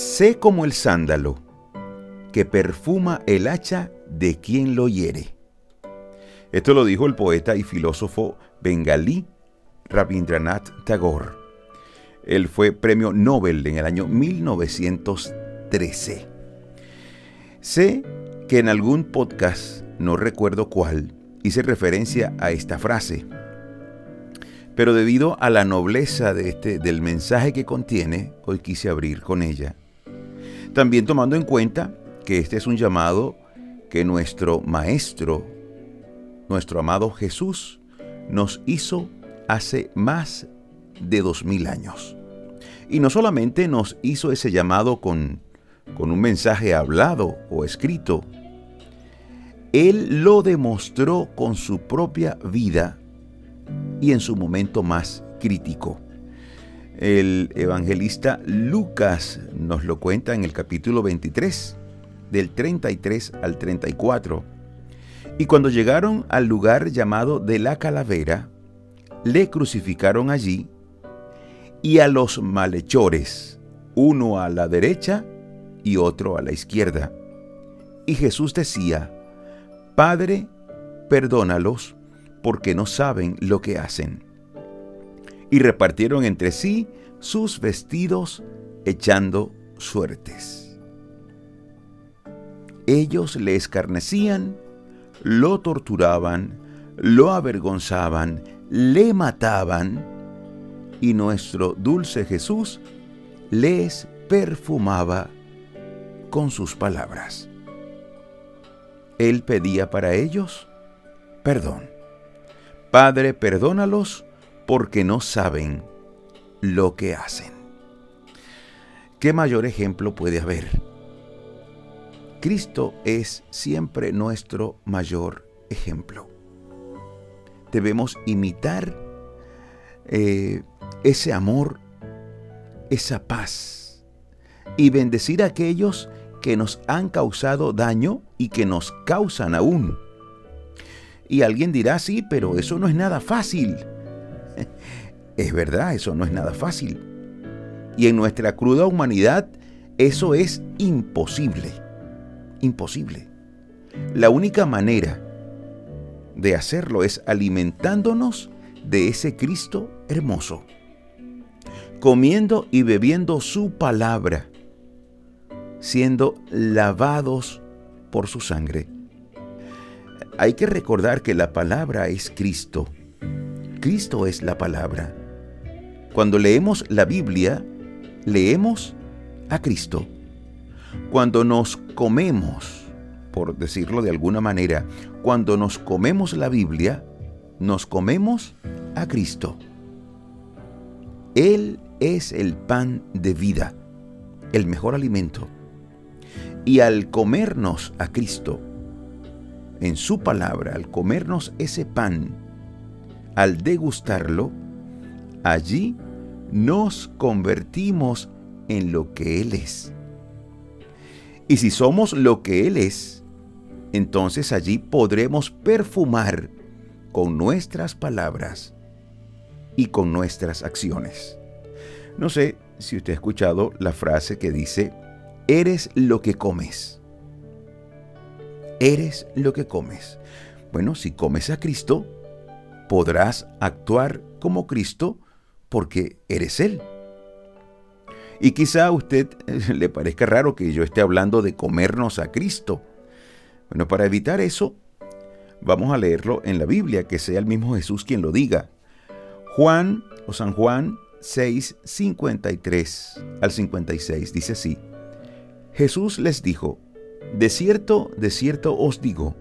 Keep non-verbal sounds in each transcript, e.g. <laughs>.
sé como el sándalo que perfuma el hacha de quien lo hiere. Esto lo dijo el poeta y filósofo bengalí Rabindranath Tagore. Él fue premio Nobel en el año 1913. Sé que en algún podcast, no recuerdo cuál, hice referencia a esta frase. Pero debido a la nobleza de este, del mensaje que contiene, hoy quise abrir con ella. También tomando en cuenta que este es un llamado que nuestro Maestro, nuestro amado Jesús, nos hizo hace más de dos mil años. Y no solamente nos hizo ese llamado con, con un mensaje hablado o escrito, Él lo demostró con su propia vida y en su momento más crítico. El evangelista Lucas nos lo cuenta en el capítulo 23, del 33 al 34. Y cuando llegaron al lugar llamado de la calavera, le crucificaron allí y a los malhechores, uno a la derecha y otro a la izquierda. Y Jesús decía, Padre, perdónalos porque no saben lo que hacen. Y repartieron entre sí sus vestidos echando suertes. Ellos le escarnecían, lo torturaban, lo avergonzaban, le mataban, y nuestro dulce Jesús les perfumaba con sus palabras. Él pedía para ellos perdón. Padre, perdónalos porque no saben lo que hacen. ¿Qué mayor ejemplo puede haber? Cristo es siempre nuestro mayor ejemplo. Debemos imitar eh, ese amor, esa paz y bendecir a aquellos que nos han causado daño y que nos causan aún y alguien dirá, sí, pero eso no es nada fácil. <laughs> Es verdad, eso no es nada fácil. Y en nuestra cruda humanidad, eso es imposible. Imposible. La única manera de hacerlo es alimentándonos de ese Cristo hermoso, comiendo y bebiendo su palabra, siendo lavados por su sangre hay que recordar que la palabra es Cristo. Cristo es la palabra. Cuando leemos la Biblia, leemos a Cristo. Cuando nos comemos, por decirlo de alguna manera, cuando nos comemos la Biblia, nos comemos a Cristo. Él es el pan de vida, el mejor alimento. Y al comernos a Cristo, en su palabra, al comernos ese pan, al degustarlo, allí nos convertimos en lo que Él es. Y si somos lo que Él es, entonces allí podremos perfumar con nuestras palabras y con nuestras acciones. No sé si usted ha escuchado la frase que dice, eres lo que comes eres lo que comes. Bueno, si comes a Cristo, podrás actuar como Cristo porque eres Él. Y quizá a usted eh, le parezca raro que yo esté hablando de comernos a Cristo. Bueno, para evitar eso, vamos a leerlo en la Biblia, que sea el mismo Jesús quien lo diga. Juan o San Juan 6, 53 al 56 dice así. Jesús les dijo, de cierto, de cierto os digo,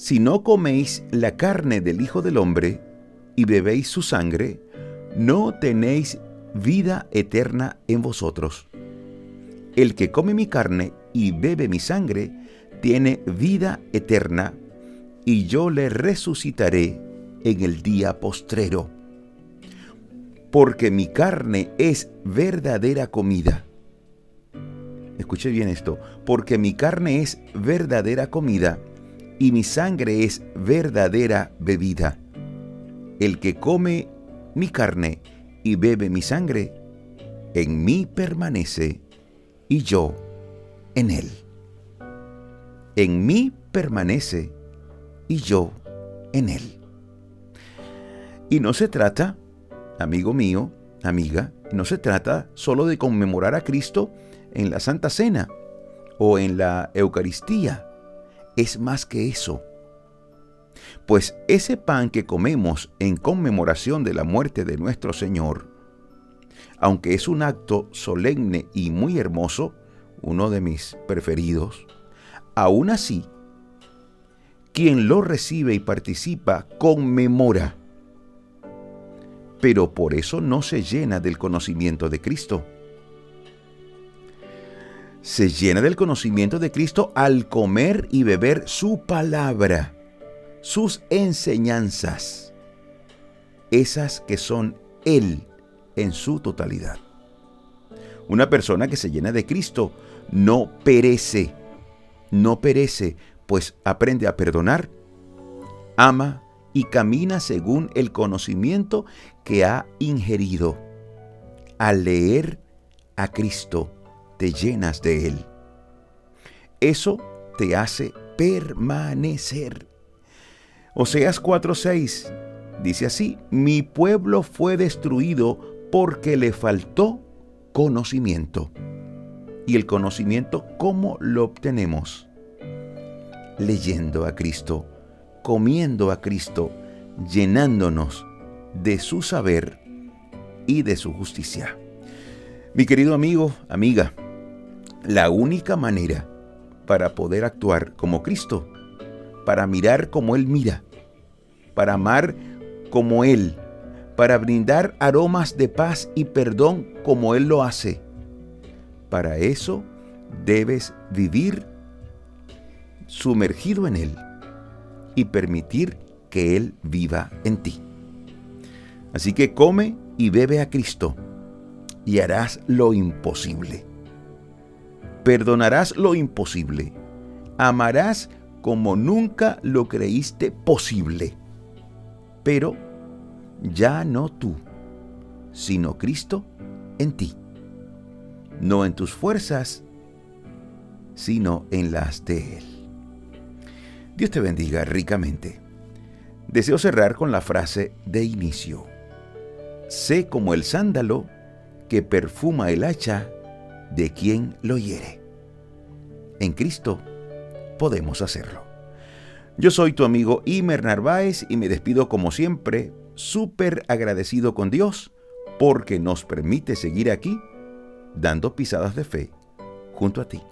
si no coméis la carne del Hijo del Hombre y bebéis su sangre, no tenéis vida eterna en vosotros. El que come mi carne y bebe mi sangre, tiene vida eterna, y yo le resucitaré en el día postrero. Porque mi carne es verdadera comida escuche bien esto, porque mi carne es verdadera comida y mi sangre es verdadera bebida. El que come mi carne y bebe mi sangre, en mí permanece y yo en Él. En mí permanece y yo en Él. Y no se trata, amigo mío, amiga, no se trata solo de conmemorar a Cristo en la Santa Cena o en la Eucaristía. Es más que eso. Pues ese pan que comemos en conmemoración de la muerte de nuestro Señor, aunque es un acto solemne y muy hermoso, uno de mis preferidos, aún así, quien lo recibe y participa conmemora pero por eso no se llena del conocimiento de Cristo. Se llena del conocimiento de Cristo al comer y beber su palabra, sus enseñanzas, esas que son Él en su totalidad. Una persona que se llena de Cristo no perece, no perece, pues aprende a perdonar, ama y camina según el conocimiento que ha ingerido. Al leer a Cristo, te llenas de Él. Eso te hace permanecer. Oseas 4:6 dice así, mi pueblo fue destruido porque le faltó conocimiento. ¿Y el conocimiento cómo lo obtenemos? Leyendo a Cristo comiendo a Cristo, llenándonos de su saber y de su justicia. Mi querido amigo, amiga, la única manera para poder actuar como Cristo, para mirar como Él mira, para amar como Él, para brindar aromas de paz y perdón como Él lo hace. Para eso debes vivir sumergido en Él y permitir que Él viva en ti. Así que come y bebe a Cristo y harás lo imposible. Perdonarás lo imposible. Amarás como nunca lo creíste posible. Pero ya no tú, sino Cristo en ti. No en tus fuerzas, sino en las de Él. Dios te bendiga ricamente. Deseo cerrar con la frase de inicio. Sé como el sándalo que perfuma el hacha de quien lo hiere. En Cristo podemos hacerlo. Yo soy tu amigo Imer Narváez y me despido como siempre, súper agradecido con Dios porque nos permite seguir aquí dando pisadas de fe junto a ti.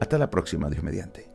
Hasta la próxima, Dios mediante.